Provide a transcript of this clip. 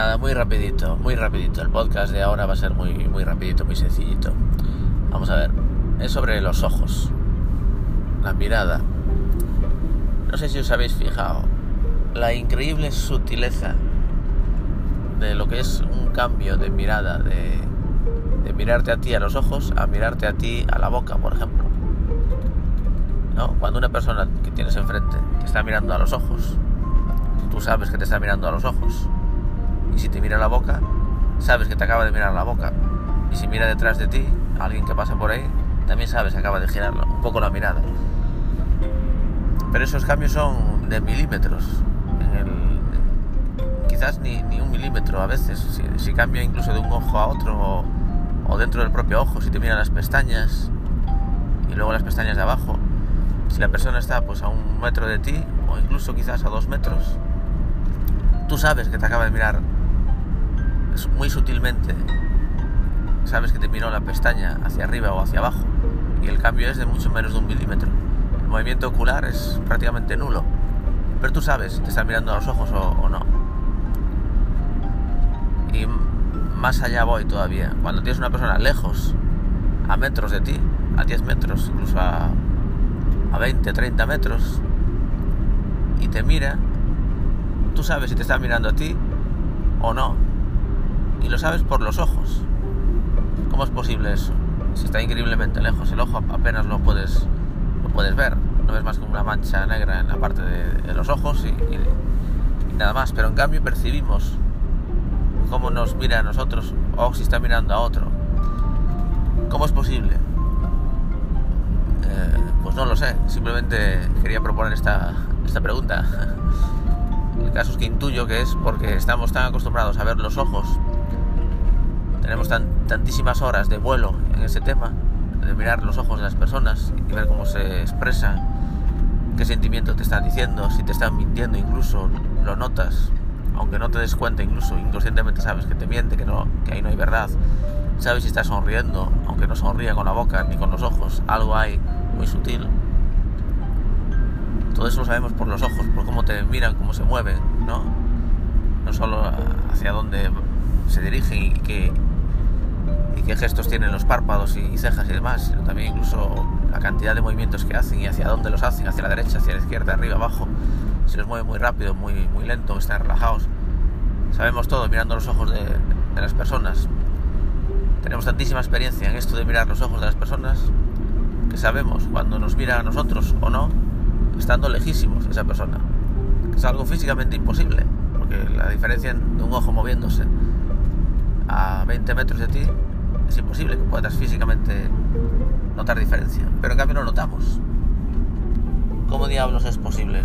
Nada, muy rapidito, muy rapidito. El podcast de ahora va a ser muy, muy rapidito, muy sencillito. Vamos a ver. Es sobre los ojos. La mirada. No sé si os habéis fijado. La increíble sutileza de lo que es un cambio de mirada, de, de mirarte a ti a los ojos a mirarte a ti a la boca, por ejemplo. ¿No? Cuando una persona que tienes enfrente te está mirando a los ojos, tú sabes que te está mirando a los ojos y si te mira la boca, sabes que te acaba de mirar la boca. Y si mira detrás de ti, alguien que pasa por ahí, también sabes que acaba de girar un poco la mirada. Pero esos cambios son de milímetros. quizás ni, un milímetro a veces. Si, cambia incluso de un ojo a otro o, dentro del propio ojo, si te miran las pestañas y luego las pestañas de abajo. Si la persona está pues a un metro de ti o incluso quizás a dos metros, tú sabes que te acaba de mirar muy sutilmente sabes que te miró la pestaña hacia arriba o hacia abajo y el cambio es de mucho menos de un milímetro. El movimiento ocular es prácticamente nulo, pero tú sabes si te está mirando a los ojos o, no. Y más allá voy todavía. Cuando tienes una persona lejos, a metros de ti, a 10 metros, incluso a, a 20, 30 metros, y te mira, tú sabes si te está mirando a ti o no y lo sabes por los ojos. ¿Cómo es posible eso? Si está increíblemente lejos, el ojo apenas lo puedes, lo puedes ver. No ves más que una mancha negra en la parte de, los ojos y, nada más. Pero en cambio percibimos cómo nos mira a nosotros o si está mirando a otro. ¿Cómo es posible? Eh, pues no lo sé. Simplemente quería proponer esta, esta pregunta. El caso es que intuyo que es porque estamos tan acostumbrados a ver los ojos tenemos tantísimas horas de vuelo en ese tema, de mirar los ojos de las personas y ver cómo se expresa, qué sentimiento te están diciendo, si te están mintiendo incluso, lo notas, aunque no te des cuenta incluso, inconscientemente sabes que te miente, que, no, que ahí no hay verdad, sabes si está sonriendo, aunque no sonría con la boca ni con los ojos, algo hay muy sutil. Todo eso lo sabemos por los ojos, por cómo te miran, cómo se mueven, ¿no? No solo hacia dónde se dirigen y que y qué gestos tienen los párpados y cejas y demás, sino también incluso la cantidad de movimientos que hacen y hacia dónde los hacen, hacia la derecha, hacia la izquierda, arriba, abajo, si los mueve muy rápido, muy, muy lento, están relajados. Sabemos todo mirando los ojos de, de las personas. Tenemos tantísima experiencia en esto de mirar los ojos de las personas que sabemos cuando nos mira a nosotros o no, estando lejísimos esa persona. Es algo físicamente imposible, porque la diferencia de un ojo moviéndose a 20 metros de ti es imposible que puedas físicamente notar diferencia. Pero en cambio no notamos. ¿Cómo diablos es posible?